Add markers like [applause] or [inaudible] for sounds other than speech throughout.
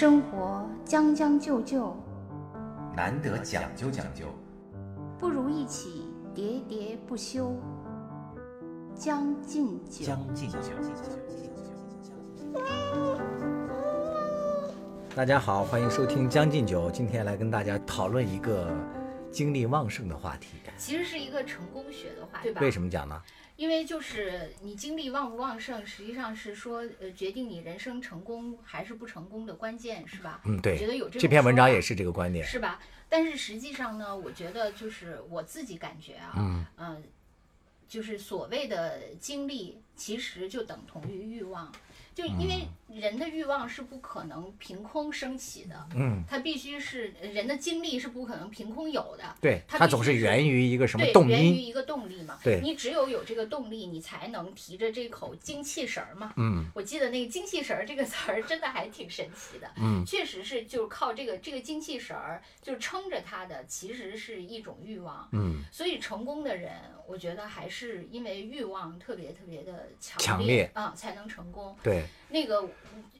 生活将将就就，难得讲究讲究，不如一起喋喋不休。将进酒，将进酒。大家好，欢迎收听《将进酒》，今天来跟大家讨论一个精力旺盛的话题。其实是一个成功学的话题，对吧？为什么讲呢？因为就是你精力旺不旺盛，实际上是说呃决定你人生成功还是不成功的关键，是吧？嗯，对。我觉得有这这篇文章也是这个观点，是吧？但是实际上呢，我觉得就是我自己感觉啊，嗯嗯，就是所谓的精力，其实就等同于欲望。就因为人的欲望是不可能凭空升起的，嗯，它必须是人的精力是不可能凭空有的，对，它它总是源于一个什么对，动因，源于一个动力嘛。对你只有有这个动力，你才能提着这口精气神儿嘛。嗯我记得那个精气神儿这个词儿真的还挺神奇的，嗯确实是就是靠这个这个精气神儿就撑着它的，其实是一种欲望。嗯，所以成功的人，我觉得还是因为欲望特别特别的强强烈啊、才能成功。对，那个，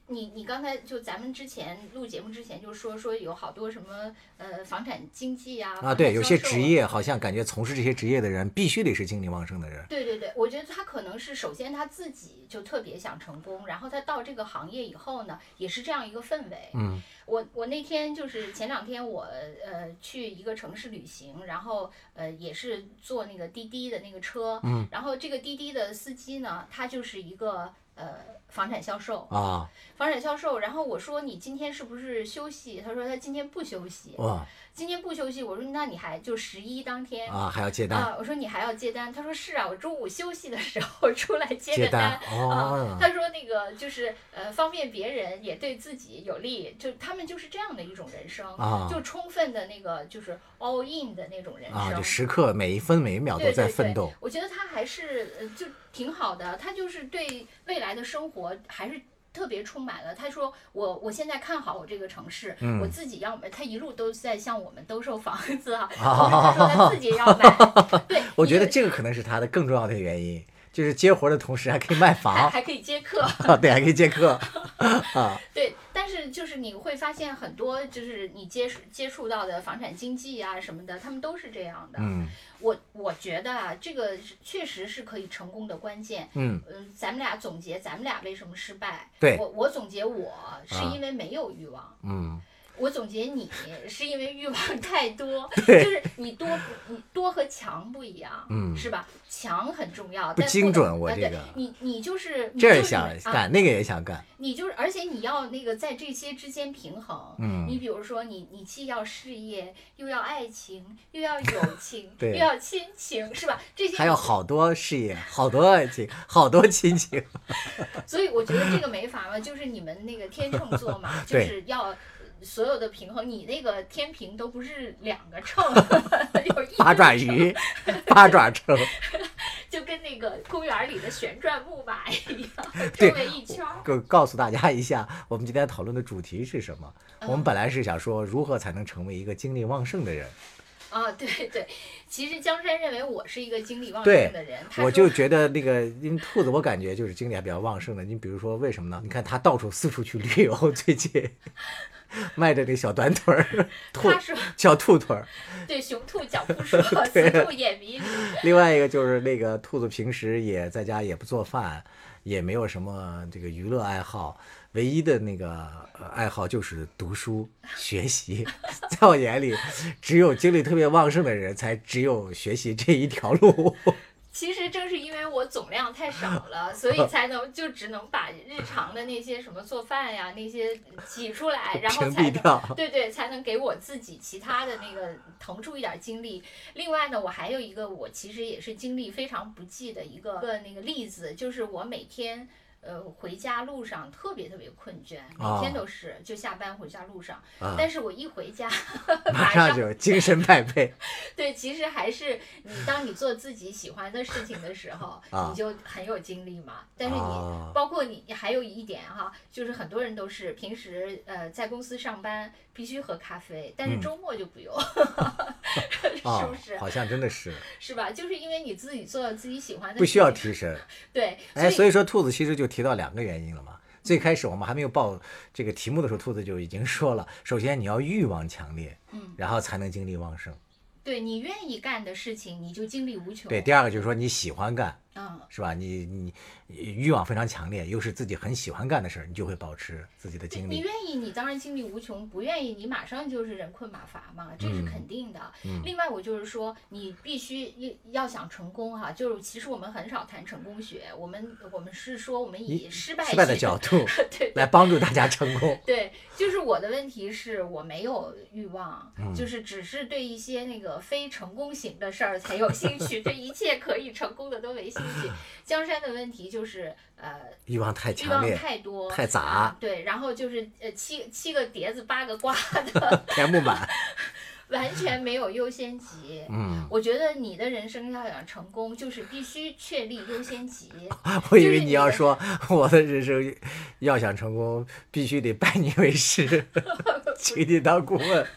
你你刚才就咱们之前录节目之前就说说有好多什么呃房产经纪啊啊，对，有些职。业好像感觉从事这些职业的人必须得是精力旺盛的人，对对对，我觉得他可能是首先他自己就特别想成功，然后他到这个行业以后呢，也是这样一个氛围。嗯我我那天就是前两天我呃去一个城市旅行，然后呃也是坐那个滴滴的那个车，嗯，然后这个滴滴的司机呢，他就是一个呃房产销售，啊，房产销售。然后我说你今天是不是休息？他说他今天不休息，哇今天不休息。我说那你还就十一当天啊，还要接单，啊，我说你还要接单，他说是啊，我中午休息的时候出来接接的单。单啊哦，他说那个就是呃方便别人也对自己有利，就他们就是这样的一种人生，啊就充分的那个就是 all in 的那种人生。啊，就时刻每一分每一秒都对对对在奋斗，我觉得他还是呃就挺好的，他就是对未来的生活还是。特别充满了。他说：“我我现在看好我这个城市，嗯我自己要买。他一路都在向我们兜售房子啊。啊后面他说他自己要买。[laughs] 对，我觉得这个可能是他的更重要的原因，就是接活的同时还可以卖房，还可以接客。啊，对，还可以接客，[laughs] 啊，对，但是就是你会发现很多就是你接触接触到的房产经纪啊什么的，他们都是这样的。嗯我我觉得啊，这个确实是可以成功的关键。嗯，嗯，咱们俩总结，咱们俩为什么失败？对我我总结我是啊因为没有欲望。嗯，我总结你 [laughs] 是因为欲望太多，就是你多不你多和强不一样，嗯是吧？强很重要，不精准我这个你你就是你这就是也想啊干，那个也想干，你就是，而且你要那个在这些之间平衡。嗯你比如说你，你既要事业，又要爱情，又要友 [laughs] 情，对又要亲情，是吧？这些还有好多事业，好多爱情，好多亲情，[laughs] 所以我觉得这个没法嘛，就是你们那个天秤座嘛，就是要所有的平衡。你那个天平都不是两个秤，[laughs] 有一八爪鱼，[laughs] 八爪秤，[laughs] 就跟那个公园里的旋转木马一样，对周围一圈儿。告告诉大家一下，我们今天讨论的主题是什么？嗯我们本来是想说如何才能成为一个精力旺盛的人，啊，对对，其实江山认为我是一个精力旺盛的人，我就觉得那个，因为兔子我感觉就是精力还比较旺盛的。你比如说为什么呢？你看他到处四处去旅游，最近 [laughs] 迈着那小短腿儿，兔小兔腿儿。[laughs] 对雄兔脚不 [laughs] 说，雌兔眼迷离。另外一个就是那个兔子平时也在家也不做饭，也没有什么这个娱乐爱好，唯一的那个呃爱好就是读书学习。在我眼里，只有精力特别旺盛的人才只有学习这一条路。其实正是因为我总量太少了，所以 [laughs] 才能就只能把日常的那些什么做饭呀那些挤出来，[laughs] 然后才能对对，才能给我自己其他的那个腾出一点精力。另外呢，我还有一个我其实也是精力非常不济的一个个那个例子，就是我每天。呃，回家路上特别特别困倦，每天哦都是，就下班回家路上。啊但是我一回家，[laughs] 马上就精神百倍。[laughs] 对，其实还是你，当你做自己喜欢的事情的时候，[laughs] 啊你就很有精力嘛。但是你，啊包括你，你还有一点哈，就是很多人都是平时呃在公司上班必须喝咖啡，但是嗯周末就不用，[laughs] 是啊不是？好像真的是 [laughs] 是吧？就是因为你自己做自己喜欢的，不需要。提神。对，哎，所以所以说兔子其实就提到两个原因了嘛。最开始我们还没有报这个题目的时候，兔子就已经说了，首先你要欲望强烈，嗯，然后才能精力旺盛。对你愿意干的事情，你就精力无穷。对，第二个就是说你喜欢干，嗯，是吧？你你欲望非常强烈，又是自己很喜欢干的事儿，你就会保持自己的精力。你愿意，你当然精力无穷；不愿意，你马上就是人困马乏嘛，这是肯定的。嗯另外，我就是说，你必须要要想成功哈、就是其实我们很少谈成功学，我们我们是说我们以失败失败的角度 [laughs] 对来帮助大家成功。对，就是我的问题是我没有欲望，嗯就是只是对一些那个非成功型的事儿才有兴趣，[laughs] 对一切可以成功的都没兴趣。[laughs] 江山的问题就是呃欲望太强欲望太多太杂啊对，然后就是呃七七个碟子八个瓜的，[laughs] 填不满。[laughs] 完全没有优先级。嗯，我觉得你的人生要想成功，就是必须确立优先级。我以为你要说我的人生要想成功，必须得拜你为师，请你当顾问。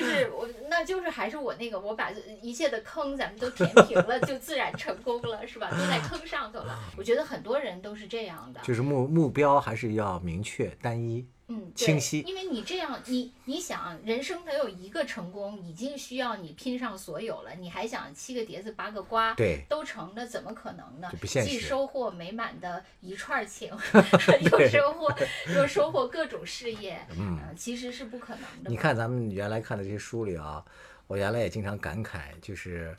就是我，那就是还是我那个，我把一切的坑咱们都填平了，就自然成功了，是吧？都在坑上头了。我觉得很多人都是这样的。就是目目标还是要明确单一。嗯，对清晰因为你这样，你你想，人生得有一个成功，已经需要你拼上所有了，你还想七个碟子八个瓜，对都成，那怎么可能呢既收获美满的一串情，[laughs] [laughs] 又收获又收获各种事业，[laughs] 嗯呃其实是不可能的。你看咱们原来看的这些书里啊，我原来也经常感慨，就是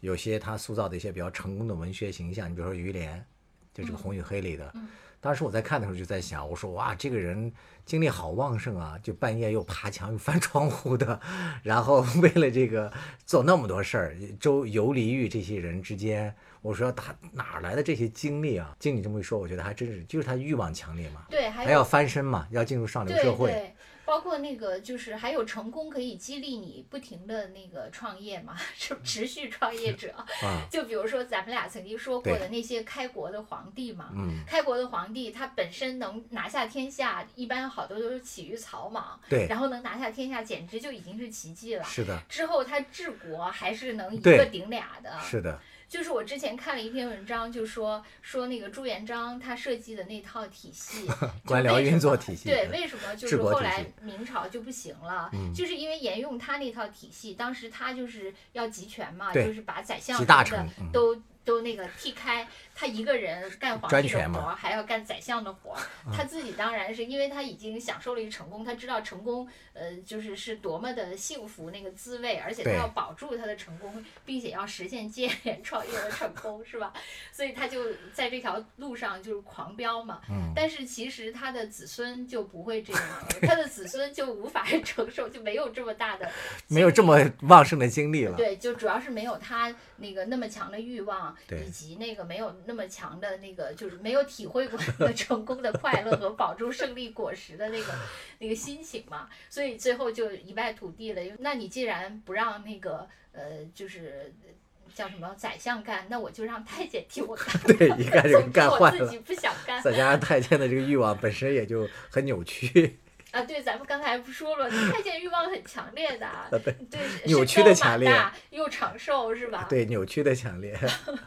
有些他塑造的一些比较成功的文学形象，你比如说于连，就这个《红与黑》里的。嗯当时我在看的时候就在想，我说哇，这个人精力好旺盛啊，就半夜又爬墙又翻窗户的，[laughs] 然后 [laughs] 为了这个做那么多事儿，周游离于这些人之间，我说他哪儿来的这些精力啊？经你这么一说，我觉得还真是，就是他欲望强烈嘛，对，还还要翻身嘛，要进入上流社会。对，包括那个就是还有成功可以激励你不停的那个创业嘛，是持续创业者。啊，就比如说咱们俩曾经说过的那些开国的皇帝嘛，嗯，开国的皇帝他本身能拿下天下，一般好多都是起于草莽，对，然后能拿下天下，简直就已经是奇迹了。是的，之后他治国还是能一个顶俩的，是的，就是我之前看了一篇文章，就说说那个朱元璋他设计的那套体系，[laughs] 就官僚运作体系对，嗯为什么就是后来明朝就不行了？嗯就是因为沿用他那套体系，当时他就是要集权嘛，就是把宰相什么的都嗯都。那个踢开，他一个人干皇帝的活儿，还要干宰相的活儿。他自己当然是因为他已经享受了一个成功，他知道成功，呃，就是是多么的幸福那个滋味，而且他要保住他的成功，并且要实现接连创业的成功，是吧？所以他就在这条路上就是狂飙嘛。嗯但是其实他的子孙就不会这样，他的子孙就无法承受，就没有这么大的没有这么旺盛的精力了。对，就主要是没有他那个那么强的欲望，以及那个没有那么强的那个，就是没有体会过 [laughs] 那个成功的快乐和保住胜利果实的那个 [laughs] 那个心情嘛，所以最后就一败涂地了。那你既然不让那个呃，就是。叫什么宰相干，那我就让太监替我干。对一干就干坏了我自己不想干再加上太监的这个欲望本身也就很扭曲，[laughs] 啊。对，咱们刚才不说了，太监欲望很强烈的，[laughs] 对，[laughs] 扭身曲的强烈高马大又长寿是吧？对扭曲的强烈。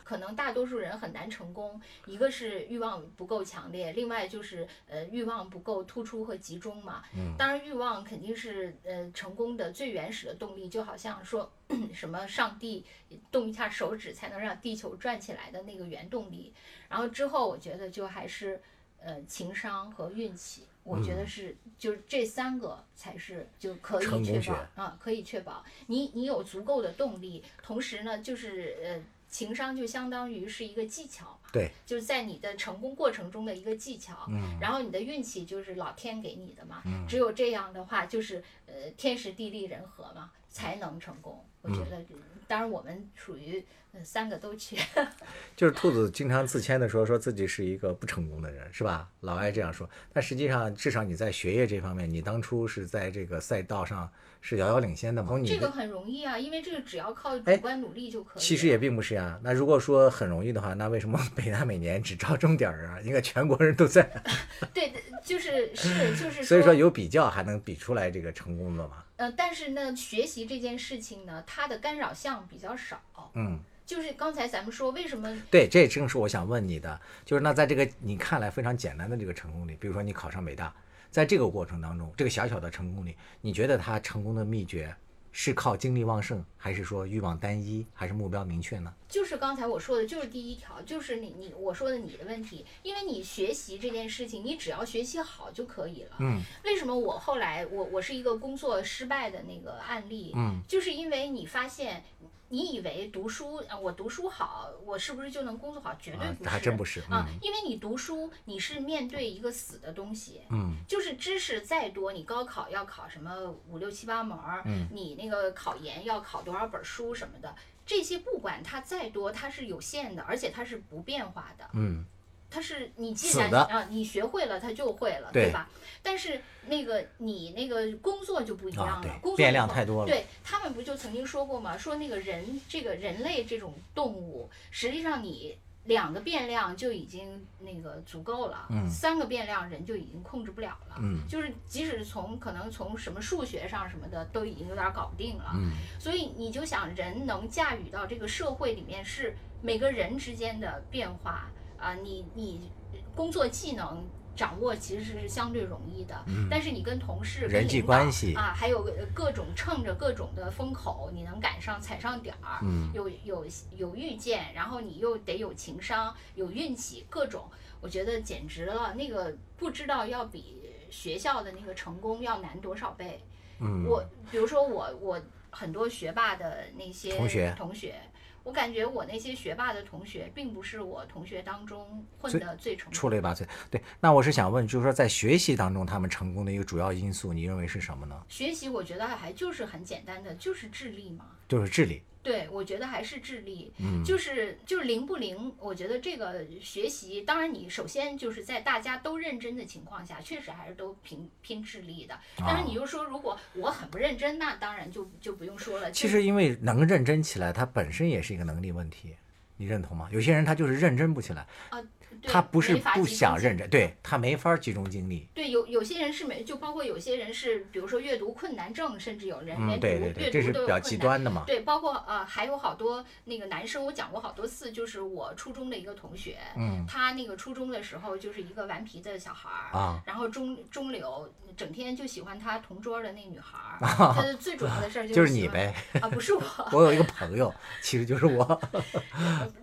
可能大多数人很难成功，一个是欲望不够强烈，另外就是呃欲望不够突出和集中嘛。嗯当然欲望肯定是呃成功的最原始的动力，就好像说 [clears throat] 什么上帝动一下手指才能让地球转起来的那个原动力。然后之后我觉得就还是呃情商和运气。我觉得是，就是这三个才是就可以确保啊，可以确保。你你有足够的动力，同时呢，就是呃，情商就相当于是一个技巧嘛，对，就是在你的成功过程中的一个技巧，嗯。然后你的运气就是老天给你的嘛，嗯。只有这样的话，就是呃天时地利人和嘛，才能成功。我觉嗯。得，当然我们属于三个都缺，[laughs] 就是兔子经常自谦的说，说自己是一个不成功的人，是吧？老爱这样说。但实际上，至少你在学业这方面，你当初是在这个赛道上是遥遥领先的嘛。从你这个很容易啊，因为这个只要靠哎主观努力就可以了。其实也并不是呀。那如果说很容易的话，那为什么北大每年只招重点儿啊？应该全国人都在，[laughs] 对，就是是就是所以说有比较还能比出来这个成功的嘛。呃，但是呢，学习这件事情呢，它的干扰项比较少。嗯，就是刚才咱们说为什么对，这正是我想问你的，就是那在这个你看来非常简单的这个成功里，比如说你考上北大，在这个过程当中，这个小小的成功里，你觉得他成功的秘诀是靠精力旺盛，还是说欲望单一，还是目标明确呢？就是刚才我说的，就是第一条，就是你你我说的你的问题，因为你学习这件事情，你只要学习好就可以了。嗯，为什么我后来我我是一个工作失败的那个案例？嗯，就是因为你发现。你以为读书，呃我读书好，我是不是就能工作好？绝对啊不是，还真不是啊嗯，因为你读书，你是面对一个死的东西，嗯，就是知识再多，你高考要考什么五六七八门儿，嗯。你那个考研要考多少本书什么的，这些不管它再多，它是有限的，而且它是不变化的。嗯，它是你既然啊，你学会了，它就会了，对吧？但是那个你那个工作就不一样了，啊工作变量太多了对他们不就曾经说过吗？说那个人这个人类这种动物，实际上你两个变量就已经那个足够了，嗯三个变量人就已经控制不了了。嗯就是即使从可能从什么数学上什么的都已经有点搞不定了。嗯所以你就想，人能驾驭到这个社会里面是每个人之间的变化啊、你你工作技能掌握其实是相对容易的，但是你跟同事、人际关系啊，还有呃各种乘着各种的风口，你能赶上踩上点儿，嗯有有有预见，然后你又得有情商、有运气，各种，我觉得简直了，那个不知道要比学校的那个成功要难多少倍。嗯，我比如说我我很多学霸的那些同学同学，我感觉我那些学霸的同学，并不是我同学当中混最得最成功出类拔萃。对，那我是想问，就是说在学习当中，他们成功的一个主要因素，你认为是什么呢？学习，我觉得还就是很简单的，就是智力嘛。就是智力。对，我觉得还是智力，嗯就是就是灵不灵，我觉得这个学习，当然你首先就是在大家都认真的情况下，确实还是都拼拼智力的。但是你就说，如果我很不认真，那当然就就不用说了。其实因为能认真起来，它本身也是一个能力问题，你认同吗？有些人他就是认真不起来，啊，对他不是不想认真，对他没法集中精力。对，有有些人是没，就包括有些人是，比如说阅读困难症，甚至有人连嗯，读、对对对，阅读这是比较都有困难。极端的嘛。对，包括呃，还有好多那个男生，我讲过好多次，就是我初中的一个同学，嗯他那个初中的时候就是一个顽皮的小孩儿，啊然后中中流，整天就喜欢他同桌的那女孩儿，[laughs] 他的最主要的事儿 [laughs] 就是你呗。啊，不是我，[laughs] 我有一个朋友，其实就是我。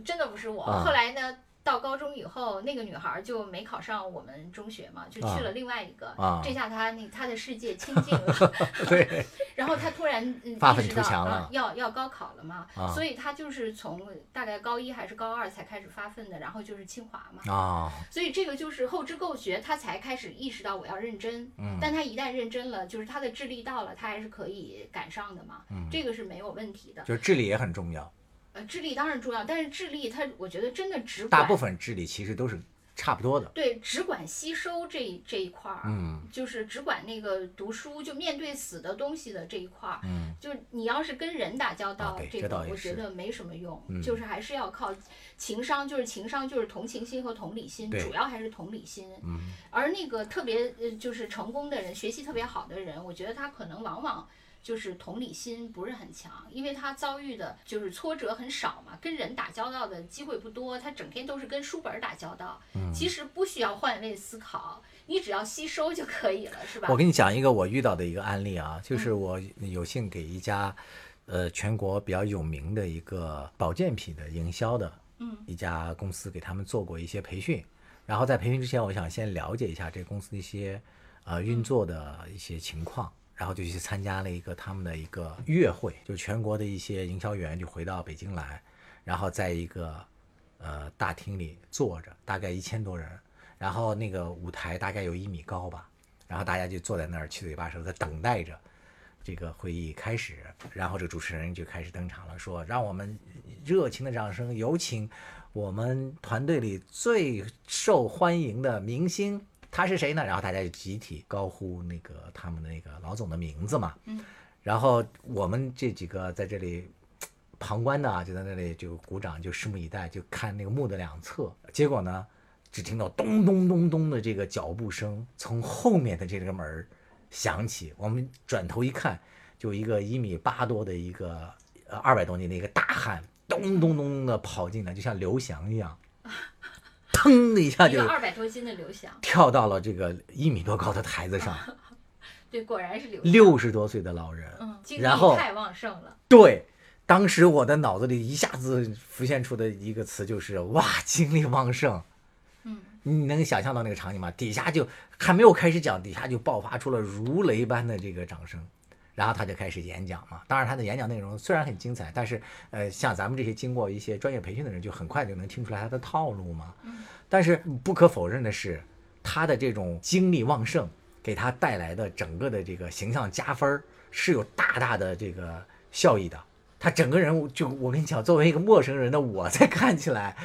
真的不是我。啊后来呢，到高中以后，那个女孩儿就没考上我们中学嘛，就去了另外一个。啊这下她那她的世界清净了。[laughs] 对，[laughs] 然后她突然 [laughs] 意识到图强了啊，要要高考了嘛，啊所以她就是从大概高一还是高二才开始发奋的，然后就是清华嘛。啊，所以这个就是后知后觉，她才开始意识到我要认真。嗯但她一旦认真了，就是她的智力到了，她还是可以赶上的嘛。嗯这个是没有问题的。就智力也很重要。呃，智力当然重要，但是智力它，我觉得真的只管大部分智力其实都是差不多的。对只管吸收这一这一块儿，嗯就是只管那个读书，就面对死的东西的这一块儿，嗯就你要是跟人打交道，啊这个我觉得没什么用，嗯就是还是要靠情商，就是情商就是同情心和同理心，主要还是同理心。嗯而那个特别呃就是成功的人，学习特别好的人，我觉得他可能往往。就是同理心不是很强，因为他遭遇的就是挫折很少嘛，跟人打交道的机会不多，他整天都是跟书本打交道。嗯其实不需要换位思考，你只要吸收就可以了，是吧？我给你讲一个我遇到的一个案例啊，就是嗯我有幸给一家，呃，全国比较有名的一个保健品的营销的，嗯一家公司给他们做过一些培训。然后在培训之前，我想先了解一下这公司的一些呃运作的一些情况，然后就去参加了一个他们的一个月会，就全国的一些营销员就回到北京来，然后在一个呃大厅里坐着，大概一千多人，然后那个舞台大概有一米高吧，然后大家就坐在那儿七嘴八舌的等待着这个会议开始，然后这主持人就开始登场了，说让我们热情的掌声有请我们团队里最受欢迎的明星。他是谁呢？然后大家就集体高呼那个他们的那个老总的名字嘛。嗯。然后我们这几个在这里旁观的啊，就在那里就鼓掌，就拭目以待，就看那个墓的两侧。结果呢，只听到咚咚咚咚的这个脚步声从后面的这个门儿响起。我们转头一看，就一个一米八多的一个呃二百多斤的一个大汉咚咚咚的跑进来，就像刘翔一样，[laughs] 腾的一下就二百多斤的刘翔，跳到了这个一米多高的台子上。[laughs] 对，果然是刘翔。六十多岁的老人，嗯，精力然后太旺盛了。对，当时我的脑子里一下子浮现出的一个词就是哇，精力旺盛。嗯，你能想象到那个场景吗？底下就还没有开始讲，底下就爆发出了如雷般的这个掌声。然后他就开始演讲嘛，当然他的演讲内容虽然很精彩，但是呃，像咱们这些经过一些专业培训的人，就很快就能听出来他的套路嘛。但是不可否认的是，他的这种精力旺盛给他带来的整个的这个形象加分儿是有大大的这个效益的。他整个人就我跟你讲，作为一个陌生人的我在看起来，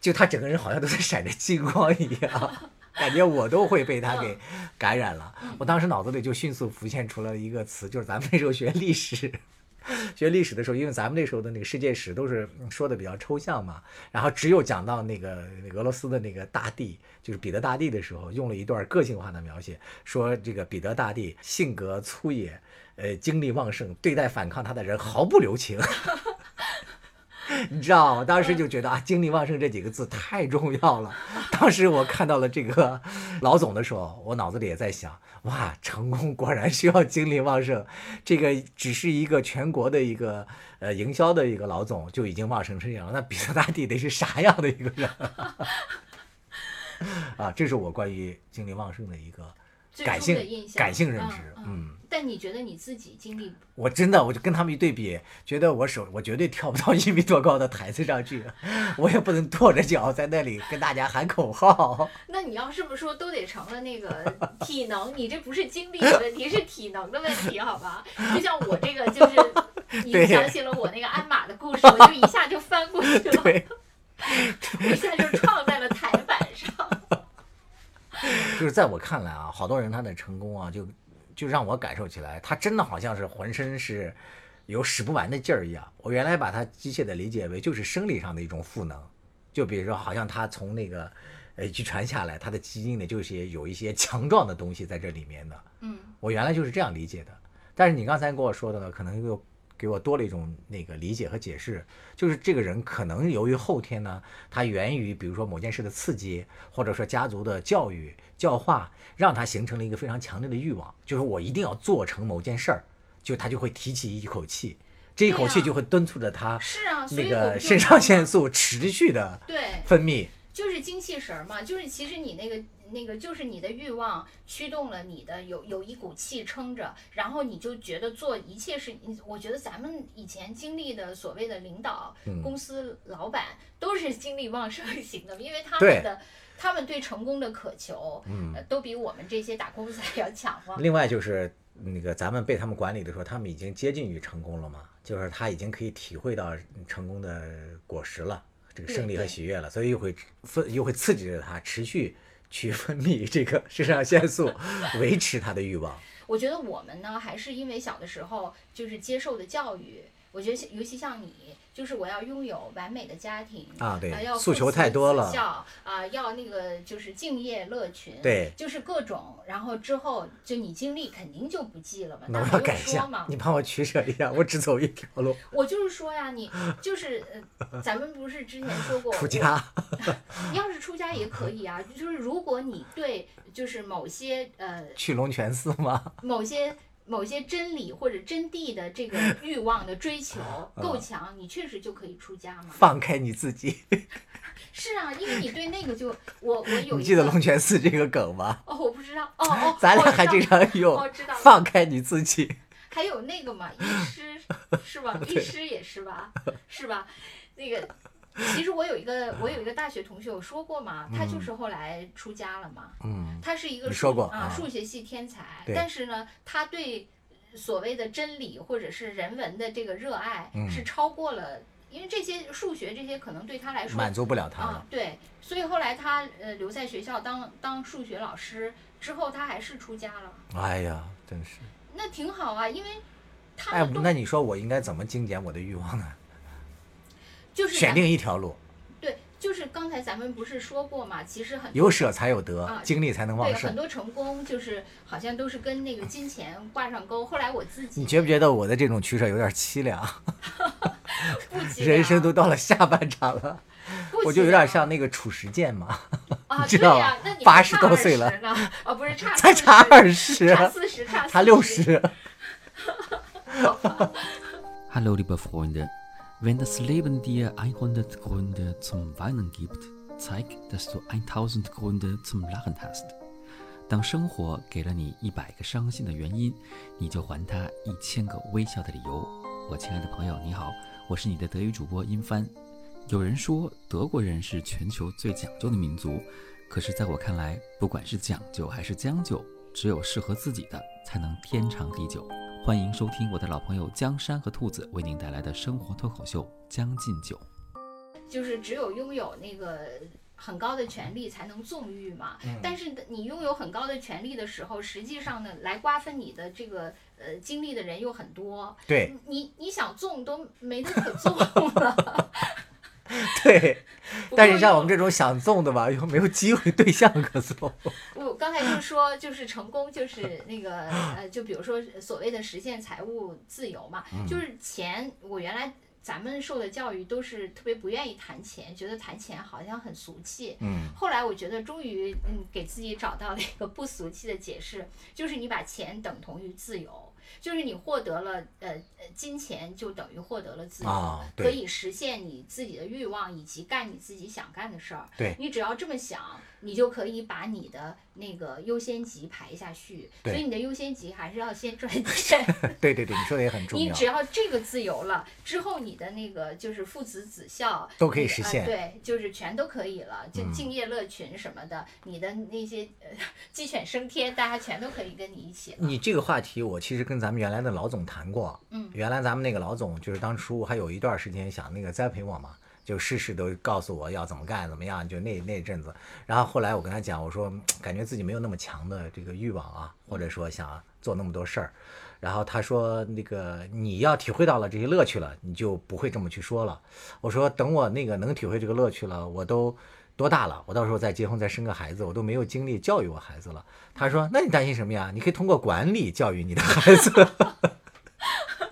就他整个人好像都在闪着金光一样。感觉我都会被他给感染了。我当时脑子里就迅速浮现出了一个词，就是咱们那时候学历史，[laughs] 学历史的时候，因为咱们那时候的那个世界史都是说的比较抽象嘛，然后只有讲到那个俄罗斯的那个大帝，就是彼得大帝的时候，用了一段个性化的描写，说这个彼得大帝性格粗野，呃，精力旺盛，对待反抗他的人毫不留情。[laughs] 你知道，我当时就觉得啊，精力旺盛这几个字太重要了。当时我看到了这个 [laughs] 老总的时候，我脑子里也在想，哇，成功果然需要精力旺盛。这个只是一个全国的一个呃营销的一个老总就已经旺盛成这样了，那彼得大帝得是啥样的一个人？[laughs] 啊，这是我关于精力旺盛的一个感性感性认知。嗯嗯，但你觉得你自己经历我真的我就跟他们一对比，觉得我手我绝对跳不到一米多高的台子上去，我也不能跺着脚在那里跟大家喊口号。那你要是不是说都得成了那个体能，你这不是精力的问题，是体能的问题，好吧？就像我这个，就是 [laughs] 你对想起了我那个鞍马的故事，我就一下就翻过去了，[laughs] 我一下就撞在了台板上。[laughs] 就是在我看来啊，好多人他的成功啊，就就让我感受起来，他真的好像是浑身是有使不完的劲儿一样。我原来把它机械的理解为就是生理上的一种赋能，就比如说好像他从那个呃遗传下来，他的基因里就是有一些强壮的东西在这里面的。嗯，我原来就是这样理解的，但是你刚才跟我说的呢，可能又给我多了一种那个理解和解释，就是这个人可能由于后天呢，他源于比如说某件事的刺激，或者说家族的教育教化，让他形成了一个非常强烈的欲望，就是我一定要做成某件事儿，就他就会提起一口气，这一口气就会敦促着他是啊，那个肾上腺素持续的对，分泌。就是精气神儿嘛，就是其实你那个那个就是你的欲望驱动了你的有有一股气撑着，然后你就觉得做一切事，你我觉得咱们以前经历的所谓的领导、嗯公司老板都是精力旺盛型的，因为他们的他们对成功的渴求，嗯呃都比我们这些打工仔要强嘛。另外就是那个咱们被他们管理的时候，他们已经接近于成功了嘛，就是他已经可以体会到成功的果实了，这个胜利和喜悦了，所以又会分又会刺激着他持续去分泌这个肾上腺素，维持他的欲望。我觉得我们呢，还是因为小的时候就是接受的教育，我觉得尤其像你，就是我要拥有完美的家庭啊对呃要诉求太多了啊、要那个就是敬业乐群，对就是各种，然后之后就你经历肯定就不记了嘛，那我要改一下你帮我取舍一下，我只走一条路，我就是说呀，你就是呃，咱们不是之前说过 [laughs] 出家。你要是出家也可以啊，就是如果你对就是某些呃去龙泉寺吗？某些某些真理或者真谛的这个 [laughs] 欲望的追求够强，你确实就可以出家嘛。放开你自己。[laughs] 是啊，因为你对那个就我我有一你记得龙泉寺这个梗吗？哦，我不知道哦哦，咱俩还经常用哦知道了放开你自己。还有那个嘛，医师是吧？[laughs] 医师也是吧？是吧？那个。[laughs] 其实我有一个，我有一个大学同学，我说过嘛，他就是后来出家了嘛。嗯，他是一个说过啊啊数学系天才，但是呢，他对所谓的真理或者是人文的这个热爱嗯是超过了，因为这些数学这些可能对他来说满足不了他啊了。，对，所以后来他呃留在学校当当数学老师之后，他还是出家了，哎呀，真是。那挺好啊，因为他哎那你说我应该怎么精简我的欲望呢？就是选定一条路，对，就是刚才咱们不是说过嘛，其实很有舍才有得啊，精力才能旺对很。多成功就是好像都是跟那个金钱挂上钩。后来我自己你觉不觉得我的这种取舍有点凄凉？[laughs] [laughs] 人生都到了下半场了，我就有点像那个褚时健嘛，[laughs] 知道吧80那你还差多岁了，哦，不是差才差二十，差四十，差差六40。十。Hallo liebe Freunde, wenn das Leben dir 100 Gründe zum Weinen gibt, zeig, dass du 1000 Gründe zum Lachen hast. 当生活给了你一百个伤心的原因，你就还他一千个微笑的理由。我亲爱的朋友，你好，我是你的德语主播殷帆。有人说德国人是全球最讲究的民族，可是在我看来，不管是讲究还是将就，只有适合自己的才能天长地久。欢迎收听我的老朋友江山和兔子为您带来的生活脱口秀《将进酒》。就是只有拥有那个很高的权利才能纵欲嘛。嗯但是你拥有很高的权利的时候，实际上呢，来瓜分你的这个呃精力的人又很多。对你你想纵都没得可纵了。[laughs] 对，但是像我们这种想纵的吧，又没有机会对象可纵。[laughs] 我刚才就说，就是成功，就是那个呃，就比如说所谓的实现财务自由嘛，嗯就是钱。我原来咱们受的教育都是特别不愿意谈钱，觉得谈钱好像很俗气。嗯，后来我觉得终于嗯给自己找到了一个不俗气的解释，就是你把钱等同于自由。就是你获得了呃呃金钱，就等于获得了自由，啊可以实现你自己的欲望以及干你自己想干的事儿。对你只要这么想，你就可以把你的那个优先级排下去。所以你的优先级还是要先赚钱。[laughs] 对对对，你说的也很重要你只。要这个自由了之后，你的那个就是父子子孝都可以实现啊对，就是全都可以了，就嗯敬业乐群什么的，你的那些呃鸡犬升天，大家全都可以跟你一起了。你这个话题，我其实跟咱们原来的老总谈过。嗯原来咱们那个老总就是当初还有一段时间想那个栽培我嘛，就事事都告诉我要怎么干怎么样，就那那阵子。然后后来我跟他讲，我说感觉自己没有那么强的这个欲望啊，或者说想做那么多事儿。然后他说那个你要体会到了这些乐趣了，你就不会这么去说了。我说等我那个能体会这个乐趣了，我都。多大了？我到时候再结婚再生个孩子，我都没有精力教育我孩子了。他说：“那你担心什么呀？你可以通过管理教育你的孩子。” [laughs]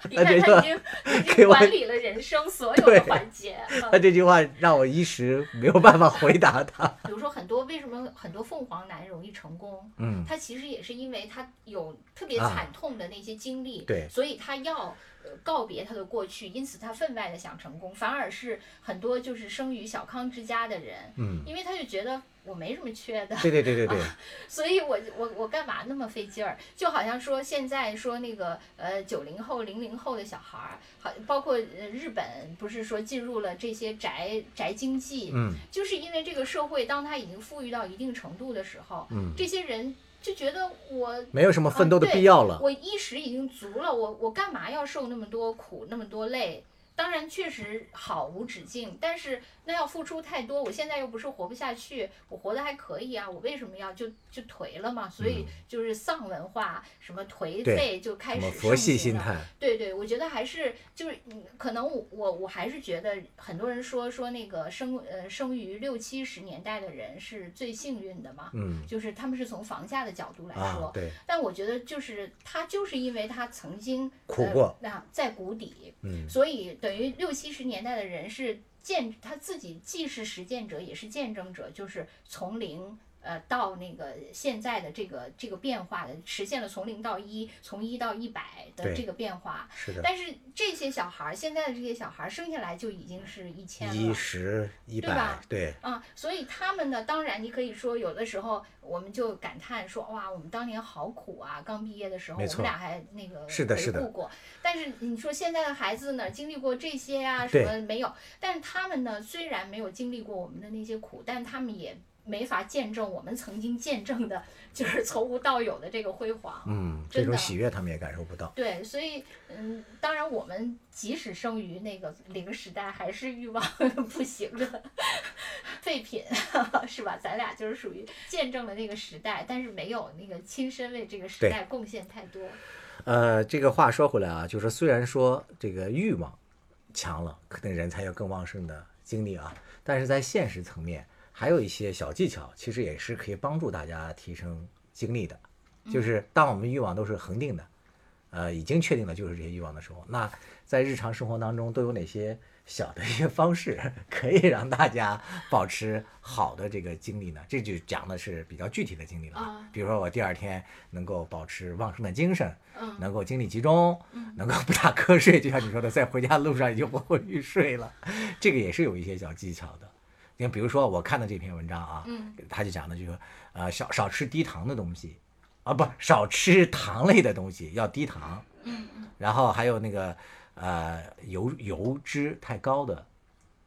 [laughs] 你看这个他已经 [laughs] 已给我经管理了人生所有的环节。[laughs] 嗯他这句话让我一时没有办法回答他。比如说很多为什么很多凤凰男容易成功，嗯，他其实也是因为他有特别啊惨痛的那些经历，对所以他要呃告别他的过去，因此他分外的想成功，反而是很多就是生于小康之家的人，嗯，因为他就觉得我没什么缺的，对对对对对，[laughs] 所以我我我干嘛那么费劲儿？就好像说现在说那个呃九零后、零零后的小孩儿，好包括呃日本不是说进入了这些宅宅经济，嗯。就是因为这个社会，当他已经富裕到一定程度的时候，嗯，这些人就觉得我没有什么奋斗的必要了。我衣食已经足了，我我干嘛要受那么多苦，那么多累？当然，确实好无止境，但是那要付出太多。我现在又不是活不下去，我活得还可以啊，我为什么要就就颓了嘛？所以就是丧文化，什么颓废就开始佛系心态？对对，我觉得还是就是，嗯可能我我我还是觉得很多人说说那个生呃生于六七十年代的人是最幸运的嘛，嗯就是他们是从房价的角度来说，啊，对，但我觉得就是他就是因为他曾经苦过呃，那、在谷底，嗯所以等于六七十年代的人是见他自己既是实践者也是见证者，就是从零。呃，到那个现在的这个这个变化的，实现了从零到一，从一到一百的这个变化。是的，但是这些小孩儿，现在的这些小孩儿生下来就已经是一千一了，十一百对吧，对，啊，所以他们呢，当然你可以说，有的时候我们就感叹说，哇，我们当年好苦啊！刚毕业的时候，我们俩还那个是的是的回顾过。但是你说现在的孩子呢，经历过这些呀、什么没有？但是他们呢，虽然没有经历过我们的那些苦，但他们也没法见证我们曾经见证的，就是从无到有的这个辉煌。嗯，这种喜悦他们也感受不到。对，所以嗯，当然我们即使生于那个零时代，还是欲望 [laughs] 不行的废品，[laughs] 是吧？咱俩就是属于见证了那个时代，但是没有那个亲身为这个时代贡献太多。呃，这个话说回来啊，就是虽然说这个欲望强了，可能人才有更旺盛的精力啊，但是在现实层面，还有一些小技巧，其实也是可以帮助大家提升精力的。就是当我们欲望都是恒定的，呃，已经确定了就是这些欲望的时候，那在日常生活当中都有哪些小的一些方式可以让大家保持好的这个精力呢？这就讲的是比较具体的精力了。啊比如说我第二天能够保持旺盛的精神，嗯能够精力集中，能够不打瞌睡，就像你说的，在回家路上已经昏昏欲睡了，这个也是有一些小技巧的。你看，比如说我看的这篇文章啊，嗯他就讲的就是呃少少吃低糖的东西，啊不少吃糖类的东西，要低糖。嗯嗯然后还有那个呃油油脂太高的，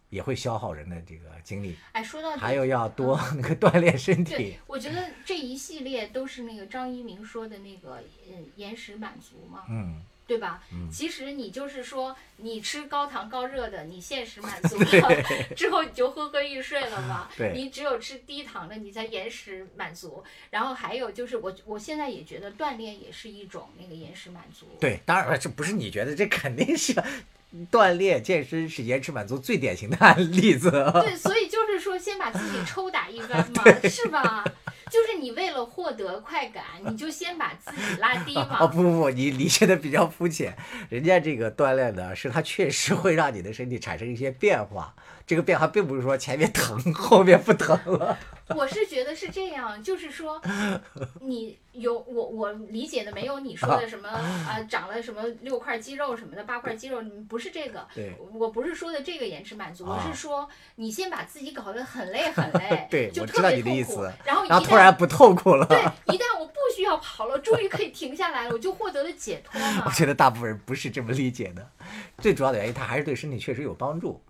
也会消耗人的这个精力。哎，说到还有要多那个锻炼身体对，，我觉得这一系列都是那个张一鸣说的那个呃延时满足嘛，嗯，对吧？嗯其实你就是说，你吃高糖高热的，你限时满足了，[laughs] 之后你就昏昏欲睡了嘛。你只有吃低糖的，你才延时满足。然后还有就是我，我现在也觉得锻炼也是一种那个延时满足。对，当然了，这不是你觉得，这肯定是锻炼健身是延迟满足最典型的案例子。对，所以就是说，先把自己抽打一番嘛，[laughs] 是吧？就是你为了获得快感，你就先把自己拉低嘛。哦不不不，你理解的比较肤浅。人家这个锻炼呢，是它确实会让你的身体产生一些变化。这个变化并不是说前面疼，后面不疼了。[laughs] 我是觉得是这样，就是说，[laughs] 你有我我理解的没有你说的什么啊，长了什么六块肌肉什么的，八块肌肉，不是这个。对，我不是说的这个延迟满足，我啊。是说你先把自己搞得很累很累 [laughs] 对就特我知道别痛苦你的意思然后一然后突旦然不痛苦了。对，一旦我不需要跑了，终于可以停下来了，我就获得了解脱嘛我。觉得大部分人不是这么理解的，最主要的原因，它还是对身体确实有帮助，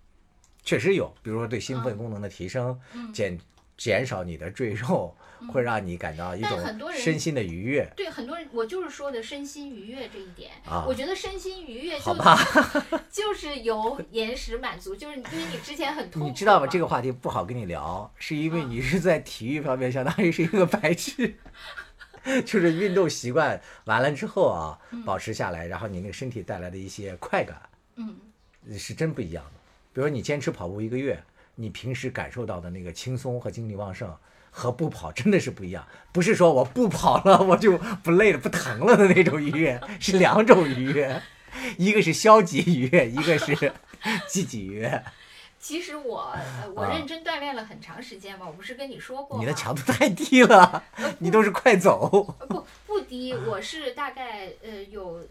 确实有，比如说对兴奋功能的提升，嗯。减减少你的赘肉，会让你感到一种身心的愉悦。对很多人，我就是说的身心愉悦这一点，啊。我觉得身心愉悦就好吧，[laughs] 就是由延时满足，就是因为你之前很痛苦，你知道吗？这个话题不好跟你聊，是因为嗯。你是在体育方面相当于是一个白痴，[laughs] 就是运动习惯完了之后啊，保持下来，然后你那个身体带来的一些快感，嗯，是真不一样的。比如你坚持跑步一个月，你平时感受到的那个轻松和精力旺盛，和不跑真的是不一样。不是说我不跑了我就不累了不疼了的那种愉悦，是两种愉悦，一个是消极愉悦，一个是积极愉悦。其实我呃我啊认真锻炼了很长时间嘛，我不是跟你说过吗？你的强度太低了，[laughs] 你都是快走呃不不低，我是大概呃有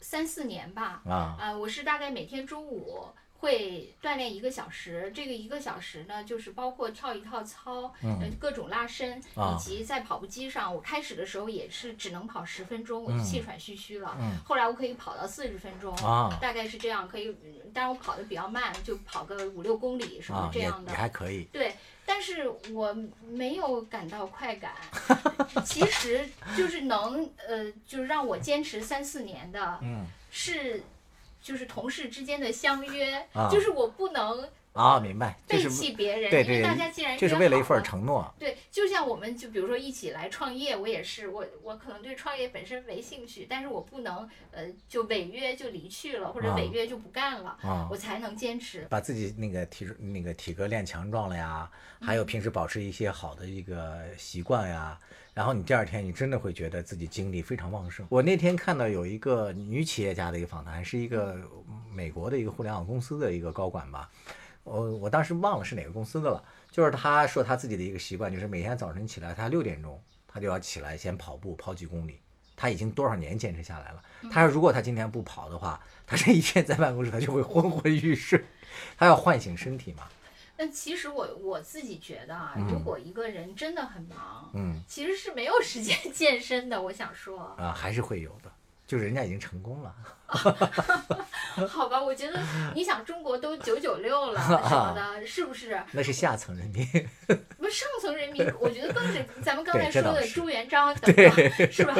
三四年吧，啊啊、我是大概每天中午会锻炼一个小时，这个一个小时呢，就是包括跳一套操，嗯，各种拉伸，以及在跑步机上，我开始的时候也是只能跑十分钟，我就气喘吁吁了，嗯。后来我可以跑到四十分钟，啊。大概是这样，可以，嗯当然我跑的比较慢，就跑个五六公里什么啊，也这样的，也还可以。对，但是我没有感到快感，[laughs] 其实就是能呃，就是让我坚持三四年的，嗯。是就是同事之间的相约，啊就是我不能啊，明白，背弃别人，对因为大家既然这是为了一份承诺。对，就像我们就比如说一起来创业，我也是，我我可能对创业本身没兴趣，但是我不能呃就违约就离去了，或者啊违约就不干了，啊我才能坚持。把自己那个体那个体格练强壮了呀，还有平时保持一些好的一个习惯呀，然后你第二天你真的会觉得自己精力非常旺盛。我那天看到有一个女企业家的一个访谈，是一个美国的一个互联网公司的一个高管吧，我我当时忘了是哪个公司的了，就是她说她自己的一个习惯，就是每天早晨起来，她六点钟她就要起来先跑步跑几公里。他已经多少年坚持下来了。他说，如果他今天不跑的话，他这一天在办公室他就会昏昏欲睡。他要唤醒身体嘛。但其实我我自己觉得啊，嗯如果一个人真的很忙，嗯其实是没有时间 [laughs] 健身的。我想说，啊，还是会有的，就是人家已经成功了。[laughs] 好吧，我觉得你想中国都九九六了 [laughs] 什么的，是不是？那是下层人民。不是上层人民，我觉得更是 [laughs] 咱们刚才说的朱元璋 [laughs] 等等，是吧？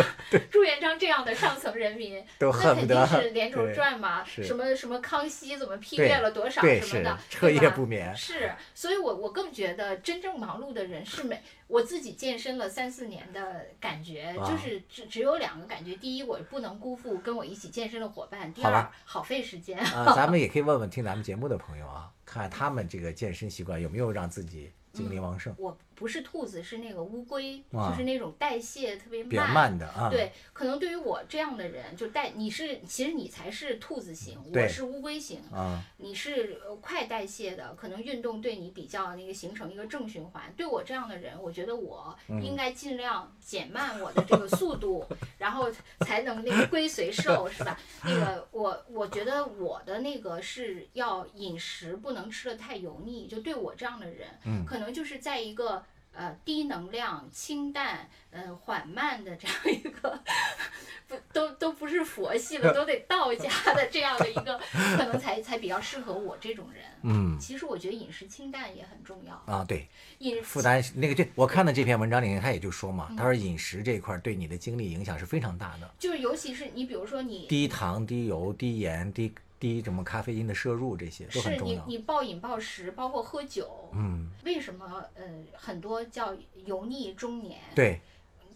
朱元璋这样的上层人民，都那肯定是连轴转嘛，什么什么康熙怎么批对阅了多少什么的，彻夜不眠。是，所以我我更觉得真正忙碌的人是每我自己健身了三四年的感觉，啊就是只只有两个感觉：第一，我不能辜负跟我一起健身的伙伴；第二好费时间。啊，咱们 [laughs] 也可以问问听咱们节目的朋友啊，看他们这个健身习惯有没有让自己精力旺盛。我不不是兔子，是那个乌龟，啊就是那种代谢特别比较慢的啊。对，可能对于我这样的人，就代你是其实你才是兔子型，我是乌龟型，啊，你是呃快代谢的，可能运动对你比较那个形成一个正循环。对我这样的人，我觉得我嗯应该尽量减慢我的这个速度，[laughs] 然后才能那个龟随 [laughs] 瘦，是吧？那个我我觉得我的那个是要饮食不能吃的太油腻，就对我这样的人，嗯可能就是在一个。呃，低能量、清淡、呃，缓慢的这样一个，[laughs] 不都都不是佛系了，都得道家的这样的一个，可能才才比较适合我这种人。嗯其实我觉得饮食清淡也很重要。啊，对，饮负担那个这我看的这篇文章里面，他也就说嘛，嗯他说饮食这一块儿对你的精力影响是非常大的，就是尤其是你比如说你低糖、低油、低盐、低低什么咖啡因的摄入，这些都很是你重要。你暴饮暴食，包括喝酒，嗯，为什么呃很多叫油腻中年？，对，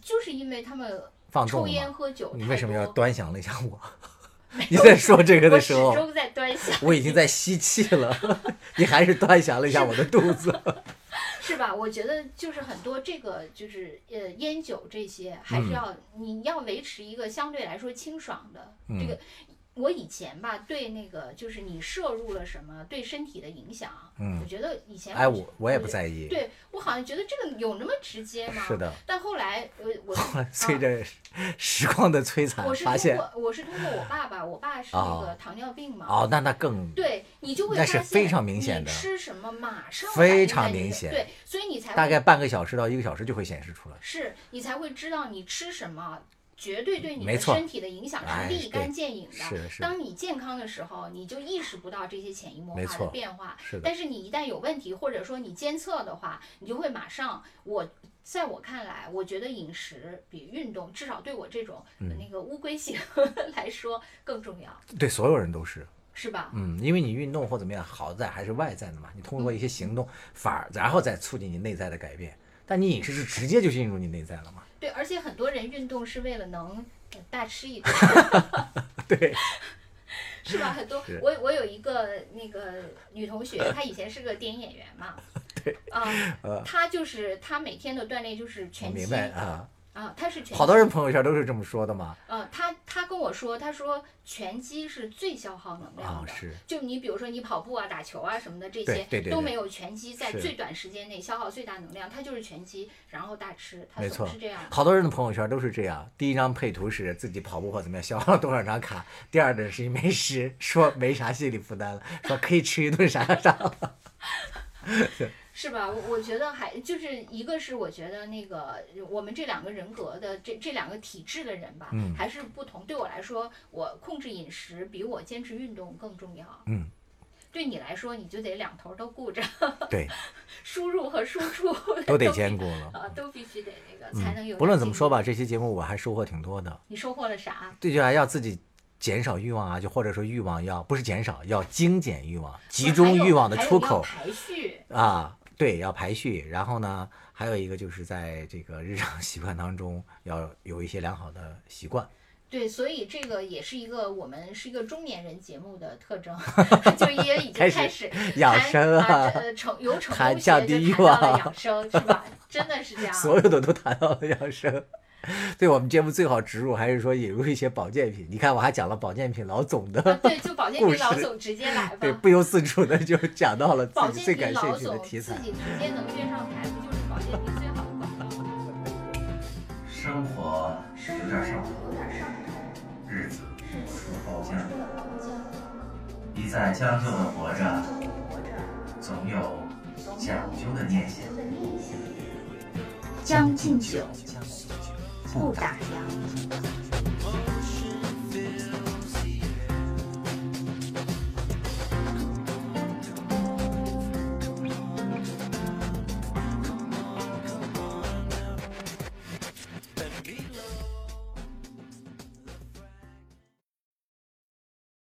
就是因为他们放抽烟。喝酒。你为什么要端详了一下我？[laughs] 你在说这个的时候，我始终在端详，我已经在吸气了，[laughs] 你还是端详了一下我的肚子。是吧？我觉得就是很多这个就是呃烟酒这些，还是嗯要、你要维持一个相对来说清爽的、嗯这个。我以前吧，对那个就是你摄入了什么对身体的影响，嗯我觉得以前哎，我我也不在意。对我好像觉得这个有那么直接吗？是的。但后来呃，我后来随啊着时光的摧残我，是发现通过我是通过我爸爸，我爸是那哦个糖尿病嘛。哦，那那更对你就会那发现是非常明显你的吃什么马上非常明显对，所以你才会大概半个小时到一个小时就会显示出来。是你才会知道你吃什么。绝对对你的身体的影响哎是立竿见影的。当你健康的时候，你就意识不到这些潜移默化的变化。但是你一旦有问题，或者说你监测的话，你就会马上我。在我看来，我觉得饮食比运动，至少对我这种、嗯那个乌龟型 [laughs] 来说更重要，对所有人都是，是吧？嗯，因为你运动或怎么样，好在还是外在的嘛，你通过一些行动，反而然后再促进你内在的改变。但你饮食是直接就进入你内在了嘛？对，而且很多人运动是为了能呃大吃一顿，[laughs] 对，是吧？很多是我我有一个那个女同学，她以前是个电影演员嘛，[laughs] 对啊，呃她就是她每天的锻炼就是我拳击明白啊。啊，他是拳击，好多人朋友圈都是这么说的嘛。呃，他他跟我说，他说拳击是最消耗能量的，啊是就你比如说你跑步啊、打球啊什么的这些，对对对对都没有拳击在是最短时间内消耗最大能量，它就是拳击，然后大吃，它没错总是这样的。好多人的朋友圈都是这样，第一张配图是自己跑步或怎么样消耗了多少张卡，第二的是一美食，说没啥心理负担了，说可以吃一顿啥啥啥。[laughs] 是吧？我我觉得还就是一个是我觉得那个我们这两个人格的这这两个体质的人吧，嗯还是不同。对我来说，我控制饮食比我坚持运动更重要。嗯，对你来说，你就得两头都顾着，对，[laughs] 输入和输出 [laughs] 都得兼顾了。啊，都必须得那个才能有。不论怎么说吧，，这期节目我还收获挺多的。你收获了啥？对就还要自己减少欲望啊，就或者说欲望要不是减少，要精简欲望，集中欲望的出口排序。啊。对，要排序。然后呢，还有一个就是在这个日常 [laughs] 习惯当中要有一些良好的习惯。对，所以这个也是一个我们是一个中年人节目的特征，[laughs] 就也已经开始 [laughs] 养谈生啊啊，这成由成谈功就谈到了望养生，是吧？真的是这样。所有的都谈到了养生。[laughs] 对我们节目最好植入还是说引入一些保健品。你看，我还讲了保健品老总的，啊对，就保健品老总直接来吧对，不由自主的就讲到了自己最感兴趣的总自题材。己直接能跃上台，不就是保健品最好的广告吗？生活有点上头，有点上头，日子日子包出包浆，一再将就的活着，活着总有讲究的念想。的念想。将进酒，将进酒，不打烊。